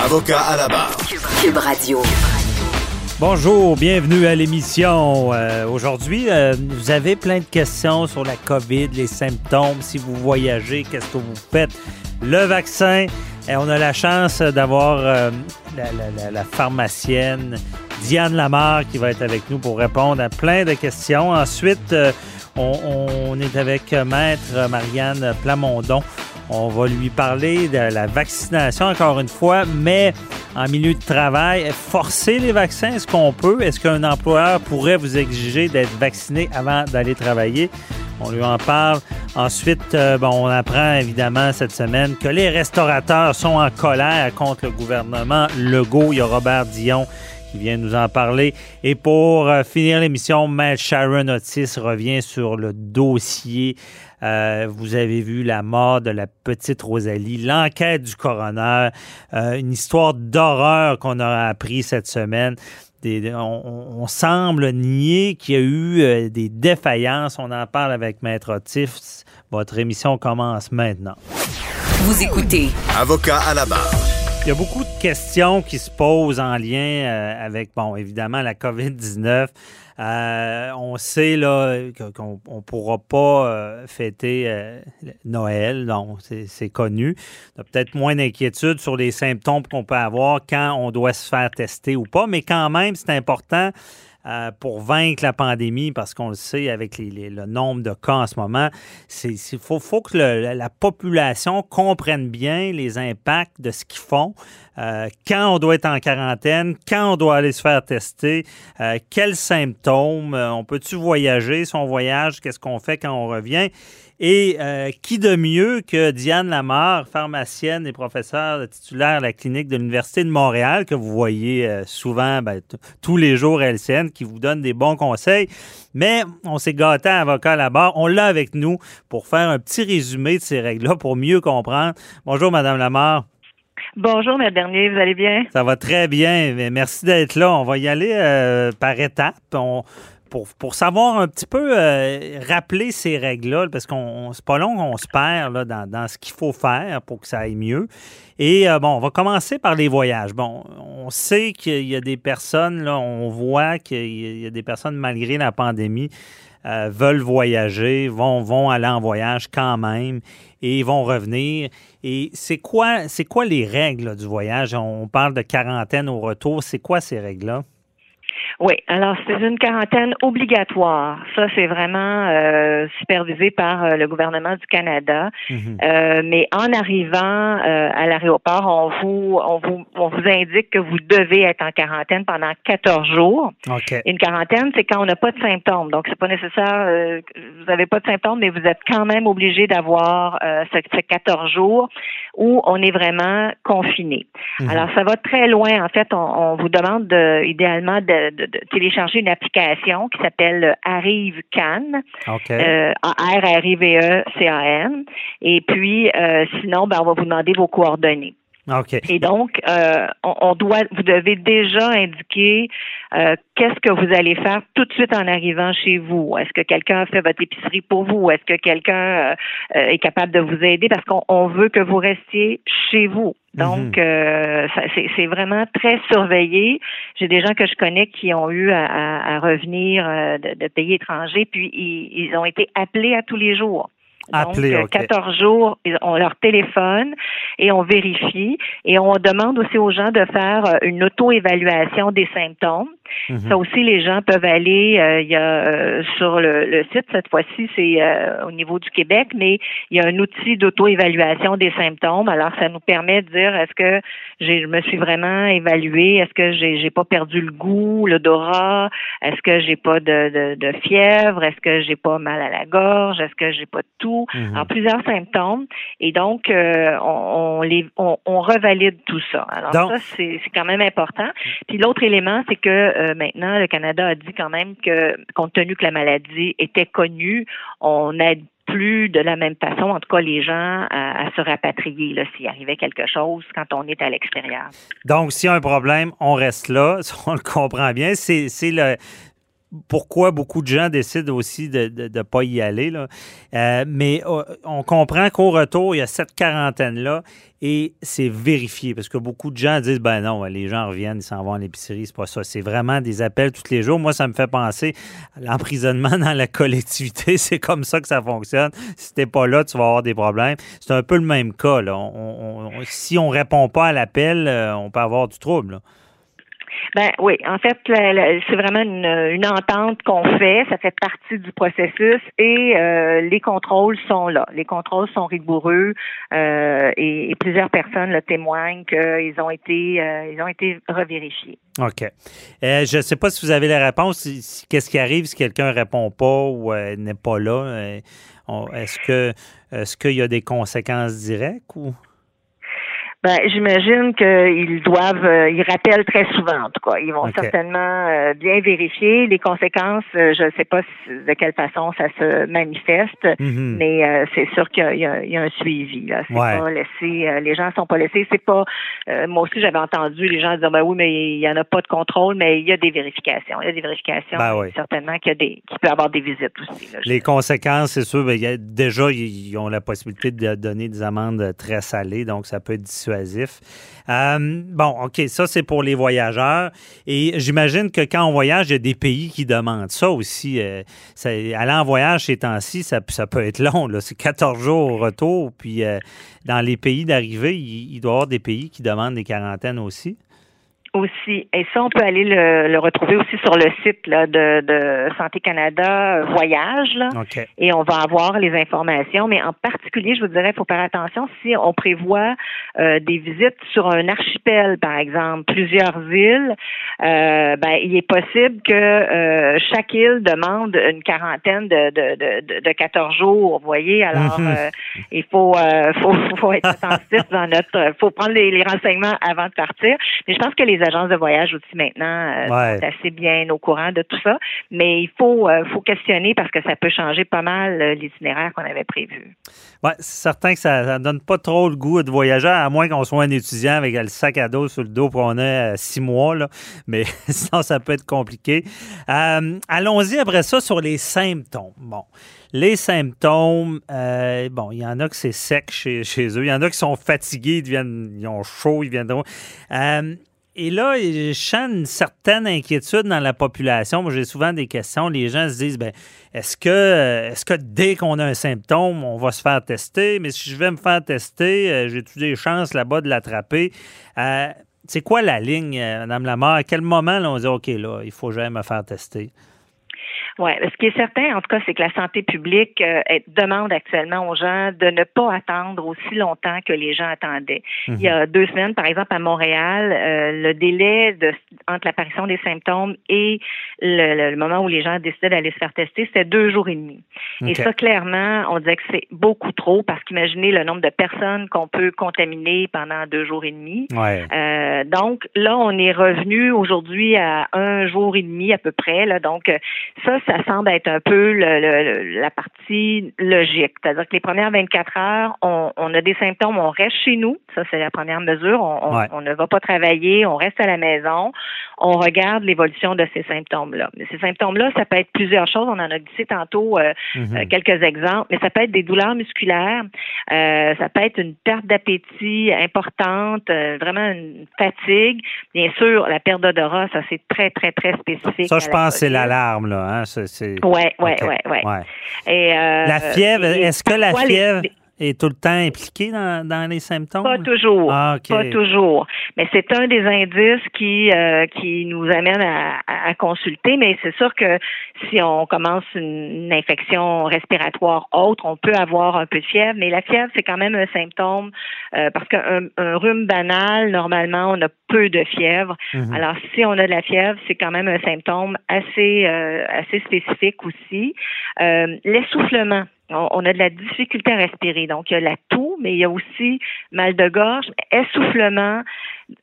Avocat à la barre. Cube Radio. Bonjour, bienvenue à l'émission. Euh, Aujourd'hui, euh, vous avez plein de questions sur la COVID, les symptômes, si vous voyagez, qu'est-ce que vous faites, le vaccin. Et on a la chance d'avoir euh, la, la- la- la pharmacienne Diane Lamar qui va être avec nous pour répondre à plein de questions. Ensuite, euh, on, on est avec Maître Marianne Plamondon. On va lui parler de la vaccination encore une fois, mais en milieu de travail, forcer les vaccins, est-ce qu'on peut? Est-ce qu'un employeur pourrait vous exiger d'être vacciné avant d'aller travailler? On lui en parle. Ensuite, euh, bon, on apprend évidemment cette semaine que les restaurateurs sont en colère contre le gouvernement Legault. Il y a Robert Dion qui vient nous en parler. Et pour euh, finir l'émission, Maître Sharon Otis revient sur le dossier. Euh, vous avez vu la mort de la petite Rosalie, l'enquête du coroner, euh, une histoire d'horreur qu'on a appris cette semaine. Des- on, on semble nier qu'il y a eu euh, des défaillances. On en parle avec Maître Otis. Votre émission commence maintenant. Vous écoutez Avocat à la barre. Il y a beaucoup de questions qui se posent en lien euh, avec, bon, évidemment, la COVID-19. Euh, on sait là qu'on ne pourra pas euh, fêter euh, Noël, donc c'est connu. Y a peut-être moins d'inquiétude sur les symptômes qu'on peut avoir quand on doit se faire tester ou pas, mais quand même, c'est important pour vaincre la pandémie, parce qu'on le sait avec le nombre de cas en ce moment, il faut, que la population comprenne bien les impacts de ce qu'ils font, euh, quand on doit être en quarantaine, quand on doit aller se faire tester, euh, quels symptômes, euh, on peut-tu voyager, si on voyage, qu'est-ce qu'on fait quand on revient? Et qui de mieux que Diane Lamar, pharmacienne et professeure titulaire à la clinique de l'Université de Montréal, que vous voyez souvent ben, tous les jours à LCN, qui vous donne des bons conseils. Mais on s'est gâté à avocat barre. On l'a avec nous pour faire un petit résumé de ces règles-là pour mieux comprendre. Bonjour, Madame Lamar. Bonjour, M. Bernier, vous allez bien? Ça va très bien. mais Merci d'être là. On va y aller euh, par étapes. On- pour, savoir un petit peu, euh, rappeler ces règles-là, parce qu'on c'est pas long qu'on se perd là, dans, dans ce qu'il faut faire pour que ça aille mieux. Et euh, bon, on va commencer par les voyages. Bon, on sait qu'il y a des personnes, là, on voit qu'il y a des personnes, malgré la pandémie, euh, veulent voyager, vont, vont aller en voyage quand même et vont revenir. Et c'est quoi, c'est quoi les règles du voyage? On parle de quarantaine au retour. C'est quoi ces règles-là? Oui, alors c'est une quarantaine obligatoire. Ça, c'est vraiment euh, supervisé par euh, le gouvernement du Canada. Mhm. Euh, mais en arrivant à l'aéroport, on vous, on vous, on vous indique que vous devez être en quarantaine pendant 14 jours. Une quarantaine, c'est quand on n'a pas de symptômes. Donc, c'est pas nécessaire, vous n'avez pas de symptômes, mais vous êtes quand même obligé d'avoir euh, ce, ce 14 jours où on est vraiment confiné. Mhm. Alors, ça va très loin. En fait, on, on vous demande de, idéalement de, de- de télécharger une application qui s'appelle Arrive Can, OK. euh, R-A-R-I-V-E-C-A-N. Et puis, euh, sinon, ben, on va vous demander vos coordonnées. OK. Et donc, euh, on, on doit, vous devez déjà indiquer euh, qu'est-ce que vous allez faire tout de suite en arrivant chez vous. Est-ce que quelqu'un a fait votre épicerie pour vous? Est-ce que quelqu'un euh, est capable de vous aider? Parce qu'on on veut que vous restiez chez vous. Donc, ça- c'est vraiment très surveillé. J'ai des gens que je connais qui ont eu à, à- à revenir de, de pays étrangers, puis ils, ils ont été appelés à tous les jours. Donc, euh, OK. 14 jours, on leur téléphone et on vérifie. Et on demande aussi aux gens de faire euh, une auto-évaluation des symptômes. Mhm. Ça aussi, les gens peuvent aller. Euh, il y a euh, sur le, site cette fois-ci, c'est au niveau du Québec, mais il y a un outil d'auto-évaluation des symptômes. Alors, ça nous permet de dire est-ce que je me suis vraiment évalué, est-ce que j'ai, j'ai pas perdu le goût, l'odorat, est-ce que j'ai pas de, de, fièvre, est-ce que j'ai pas mal à la gorge, est-ce que j'ai pas de tout, mhm. en plusieurs symptômes. Et donc, on, on, les, on, on revalide tout ça. Alors ça, c'est quand même important. Puis l'autre élément, c'est que euh, maintenant, le Canada a dit quand même que, compte tenu que la maladie était connue, on n'aide plus de la même façon, en tout cas les gens, à, se rapatrier s'il arrivait quelque chose quand on est à l'extérieur. Donc, s'il y a un problème, on reste là, on le comprend bien. C'est le, pourquoi beaucoup de gens décident aussi de ne pas y aller. Euh, mais euh, on comprend qu'au retour, il y a cette quarantaine-là et c'est vérifié parce que beaucoup de gens disent ben non, les gens reviennent, ils s'en vont à l'épicerie, c'est pas ça. C'est vraiment des appels tous les jours. Moi, ça me fait penser à l'emprisonnement dans la collectivité. C'est comme ça que ça fonctionne. Si t'es pas là, tu vas avoir des problèmes. C'est un peu le même cas. Là. On, si on répond pas à l'appel, euh, on peut avoir du trouble. Ben oui, en fait, c'est vraiment une, entente qu'on fait. Ça fait partie du processus et euh, les contrôles sont là. Les contrôles sont rigoureux euh, et, plusieurs personnes le témoignent qu'ils ont été euh, ils ont été revérifiés. OK. je ne sais pas si vous avez la réponse. Qu'est-ce qui arrive si quelqu'un répond pas ou n'est pas là? Est-ce que est-ce qu'il y a des conséquences directes ou? Ben, j'imagine qu'ils doivent, euh, ils rappellent très souvent, en tout cas. Ils vont certainement euh, bien vérifier les conséquences. Euh, je ne sais pas de quelle façon ça se manifeste, mhm. mais c'est sûr qu'il y, a un suivi. Là. C'est pas laissé, les gens sont pas laissés. C'est pas. moi aussi, j'avais entendu les gens dire, ben oui, mais il y en a pas de contrôle, mais il y a des vérifications. Il y a des vérifications. Ben certainement qu'il y a des, qu'il peut y avoir des visites aussi. les conséquences, c'est sûr. Ben, déjà, ils ont la possibilité de donner des amendes très salées, donc ça peut être euh, bon, OK, ça, c'est pour les voyageurs. Et j'imagine que quand on voyage, il y a des pays qui demandent ça aussi. Euh, aller en voyage ces temps-ci, ça, peut être long. C'est 14 jours au retour. Puis euh, dans les pays d'arrivée, il doit y avoir des pays qui demandent des quarantaines aussi aussi. Et ça, on peut aller le, retrouver aussi sur le site là, de, de Santé Canada euh, Voyage. Là, Et on va avoir les informations. Mais en particulier, je vous dirais, il faut faire attention si on prévoit euh, des visites sur un archipel, par exemple, plusieurs îles, euh, ben, il est possible que chaque île demande une quarantaine de, de, de, de 14 jours. Vous voyez, alors mhm. il faut, faut, faut être attentif dans notre. faut prendre les, les renseignements avant de partir. Mais je pense que les agences de voyage aussi maintenant euh, sont assez bien au courant de tout ça. Mais il faut, euh, faut questionner parce que ça peut changer pas mal euh, l'itinéraire qu'on avait prévu. Oui, c'est certain que ça ne donne pas trop le goût de voyager, à moins qu'on soit un étudiant avec le sac à dos sur le dos pour qu'on ait six mois. Là. Mais sinon, ça peut être compliqué. Allons-y après ça sur les symptômes. Bon. Les symptômes, bon, il y en a que c'est sec chez, chez, eux. Il y en a qui sont fatigués, ils, deviennent, ils ont chaud, ils viendront. Et là, je sens une certaine inquiétude dans la population. Moi, j'ai souvent des questions. Les gens se disent, ben, est-ce que, est-ce que dès qu'on a un symptôme, on va se faire tester? Mais si je vais me faire tester, euh, j'ai-tu des chances là-bas de l'attraper? Euh, c'est quoi la ligne, euh, Mme Lamar? À quel moment on dit, OK, là, il faut jamais me faire tester? Oui, ce qui est certain, en tout cas, c'est que la santé publique euh, demande actuellement aux gens de ne pas attendre aussi longtemps que les gens attendaient. Il y a mhm. deux semaines, par exemple, à Montréal, euh, le délai de, entre l'apparition des symptômes et le, moment où les gens décidaient d'aller se faire tester, c'était deux jours et demi. Et ça, clairement, on disait que c'est beaucoup trop parce qu'imaginez le nombre de personnes qu'on peut contaminer pendant deux jours et demi. Euh, donc là, on est revenu aujourd'hui à un jour et demi à peu près. Là, donc ça, ça semble être un peu la partie logique. C'est-à-dire que les premières 24 heures, on, a des symptômes, on reste chez nous. Ça, c'est la première mesure. On, ne va pas travailler, on reste à la maison. On regarde l'évolution de ces symptômes-là. Mais ces symptômes-là, ça peut être plusieurs choses. On en a dit tantôt euh, mm-hmm. Euh, quelques exemples, mais ça peut être des douleurs musculaires, euh, ça peut être une perte d'appétit importante, vraiment une fatigue. Bien sûr, la perte d'odorat, ça c'est très, très, très spécifique. Ça, je pense, c'est l'alarme, là. Hein? Oui, oui, oui. Ouais. Et, euh, la fièvre, est-ce que la fièvre. Est tout le temps impliqué dans, les symptômes? Pas toujours. Ah, Pas toujours. Mais c'est un des indices qui, euh, qui nous amène à, consulter. Mais c'est sûr que si on commence une, infection respiratoire autre, on peut avoir un peu de fièvre. Mais la fièvre, c'est quand même un symptôme euh, parce qu'un un rhume banal, normalement, on a peu de fièvre. Mhm. Alors, si on a de la fièvre, c'est quand même un symptôme assez, euh, assez spécifique aussi. L'essoufflement on, a de la difficulté à respirer. Donc, il y a la toux, mais il y a aussi mal de gorge, essoufflement,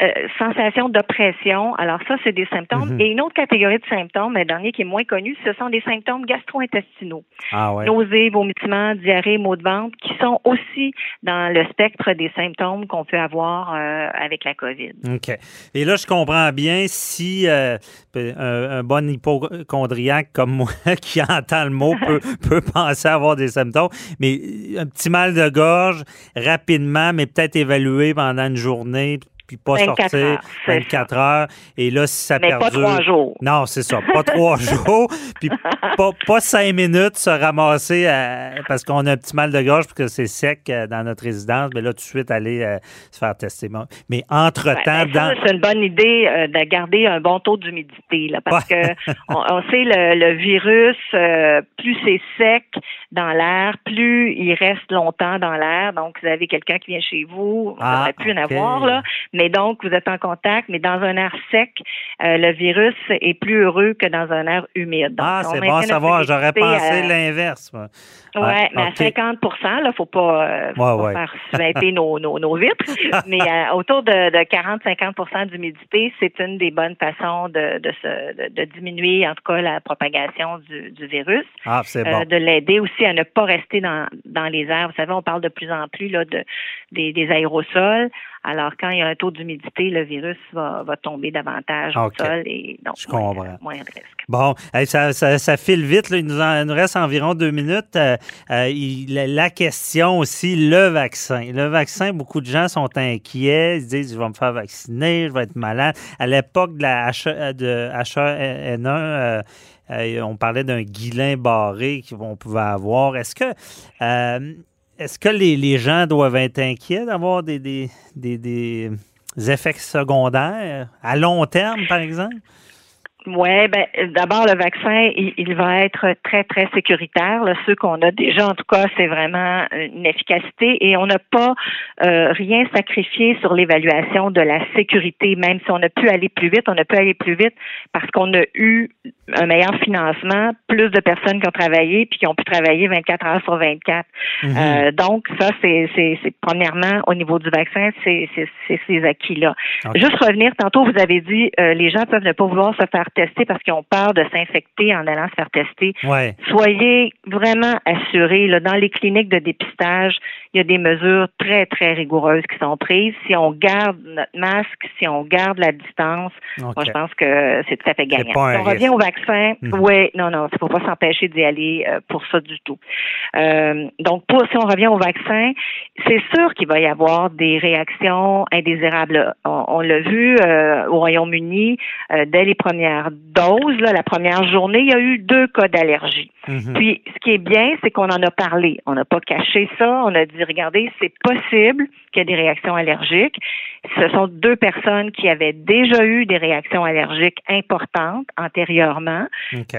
euh, sensation d'oppression. Alors ça, c'est des symptômes. Mhm. Et une autre catégorie de symptômes, un dernier qui est moins connu, ce sont des symptômes gastro-intestinaux. Ah ouais. Nausées, vomissements, diarrhée, maux de ventre, qui sont aussi dans le spectre des symptômes qu'on peut avoir euh, avec la COVID. OK. Et là, je comprends bien si euh, un, bon hypochondriaque comme moi qui entend le mot peut, peut penser avoir des symptômes, mais un petit mal de gorge rapidement, mais peut-être évalué pendant une journée, puis pas sortir 24 heures. Et là, si ça Mais perdure... pas trois jours. Non, c'est ça. Pas trois jours. Puis pas, pas, cinq minutes se ramasser parce qu'on a un petit mal de gorge parce que c'est sec euh, dans notre résidence. Mais là, tout de suite, aller euh, se faire tester. Mais entre-temps... Ben, c'est une bonne idée euh, de garder un bon taux d'humidité. parce que on, sait le, le virus, plus c'est sec dans l'air, plus il reste longtemps dans l'air. Donc, vous avez quelqu'un qui vient chez vous, vous ah, plus en avoir, là. Mais donc, vous êtes en contact, mais dans un air sec, euh, le virus est plus heureux que dans un air humide. ah, c'est bon à savoir. J'aurais pensé l'inverse. Oui, mais à 50 là, il ne faut pas, euh, faire suinter nos, nos, vitres. mais euh, autour de, 40-50% d'humidité, c'est une des bonnes façons de, de, de, diminuer, en tout cas, la propagation du, du virus. Ah, c'est bon. de l'aider aussi à ne pas rester dans, dans les airs. Vous savez, on parle de plus en plus là, de, des, des aérosols. Alors, quand il y a un taux d'humidité, le virus va, va tomber davantage au sol et donc Je moins, comprends. moins de risque. Bon, ça, ça, ça, file vite. Il, nous en, nous reste environ deux minutes. Euh, euh, la question aussi, le vaccin. Le vaccin, beaucoup de gens sont inquiets. Ils se disent, je vais me faire vacciner, je vais être malade. À l'époque de la H, de H1N1, euh, on parlait d'un guilin barré qu'on pouvait avoir. Est-ce que est-ce que les, gens doivent être inquiets d'avoir des, des, des, effets secondaires à long terme, par exemple? Oui, ben d'abord le vaccin, il, va être très très sécuritaire. Là, ceux qu'on a déjà, en tout cas, c'est vraiment une efficacité et on n'a pas euh, rien sacrifié sur l'évaluation de la sécurité. Même si on a pu aller plus vite, on a pu aller plus vite parce qu'on a eu un meilleur financement, plus de personnes qui ont travaillé puis qui ont pu travailler 24 heures sur 24. Mhm. euh, donc ça, c'est premièrement au niveau du vaccin, c'est ces acquis-là. Juste revenir, tantôt vous avez dit euh, les gens peuvent ne pas vouloir se faire tester parce qu'ils ont peur de s'infecter en allant se faire tester. Soyez vraiment assurés. Là, dans les cliniques de dépistage, il y a des mesures très, très rigoureuses qui sont prises. Si on garde notre masque, si on garde la distance, moi, je pense que c'est tout à fait gagnant. Si on revient au vaccin, mhm. oui, non, non, il ne faut pas s'empêcher d'y aller euh, pour ça du tout. Euh, donc, pour, si on revient au vaccin, c'est sûr qu'il va y avoir des réactions indésirables. On, l'a vu euh, au Royaume-Uni, dès les premières dose, la première journée, il y a eu deux cas d'allergie. Mhm. Puis, ce qui est bien, c'est qu'on en a parlé. On n'a pas caché ça. On a dit, regardez, c'est possible qu'il y ait des réactions allergiques. Ce sont deux personnes qui avaient déjà eu des réactions allergiques importantes antérieurement.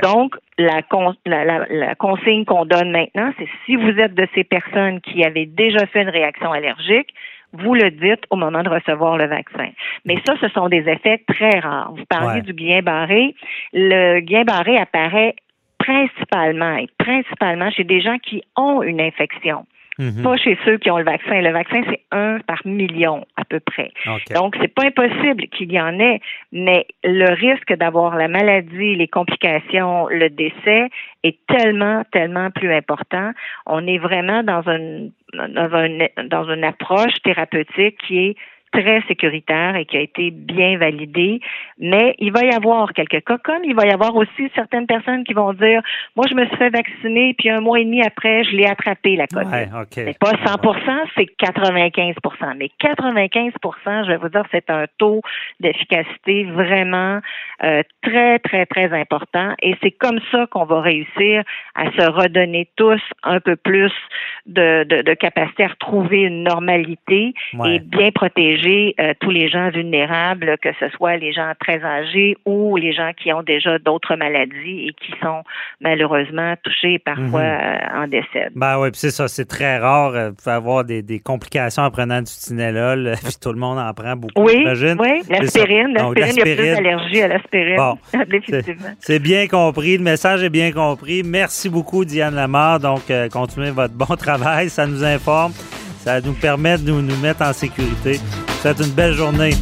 Donc, la, la consigne qu'on donne maintenant, c'est si vous êtes de ces personnes qui avaient déjà fait une réaction allergique, vous le dites au moment de recevoir le vaccin. Mais ça, ce sont des effets très rares. Vous parliez du Guillain-Barré. Le Guillain-Barré apparaît principalement et principalement chez des gens qui ont une infection. Mhm. Pas chez ceux qui ont le vaccin. Le vaccin, c'est un par million à peu près. Donc, c'est pas impossible qu'il y en ait, mais le risque d'avoir la maladie, les complications, le décès est tellement, tellement plus important. On est vraiment dans une dans, dans une approche thérapeutique qui est très sécuritaire et qui a été bien validé. Mais il va y avoir quelques cas comme il va y avoir aussi certaines personnes qui vont dire, moi, je me suis fait vacciner, puis un mois et demi après, je l'ai attrapé, la COVID. Ouais, OK. C'est pas 100% c'est 95 Mais 95 je vais vous dire, c'est un taux d'efficacité vraiment euh, très, très, très important. Et c'est comme ça qu'on va réussir à se redonner tous un peu plus de, de, de capacité à retrouver une normalité Ouais. et bien protéger euh, tous les gens vulnérables, que ce soit les gens très âgés ou les gens qui ont déjà d'autres maladies et qui sont malheureusement touchés parfois Mhm. euh, en décès. Ben oui, puis c'est ça, c'est très rare. euh, Vous pouvez avoir des, des complications en prenant du Tylenol, puis tout le monde en prend beaucoup, Oui, j'imagine. oui, l'aspirine, ça. Donc, l'aspirine, il y a plus l'aspirine. d'allergie à l'aspirine, Bon, définitivement. C'est bien compris, le message est bien compris. Merci beaucoup, Diane Lamar. Donc, euh, continuez votre bon travail, ça nous informe, ça nous permet de nous, nous mettre en sécurité. Souhaite une belle journée.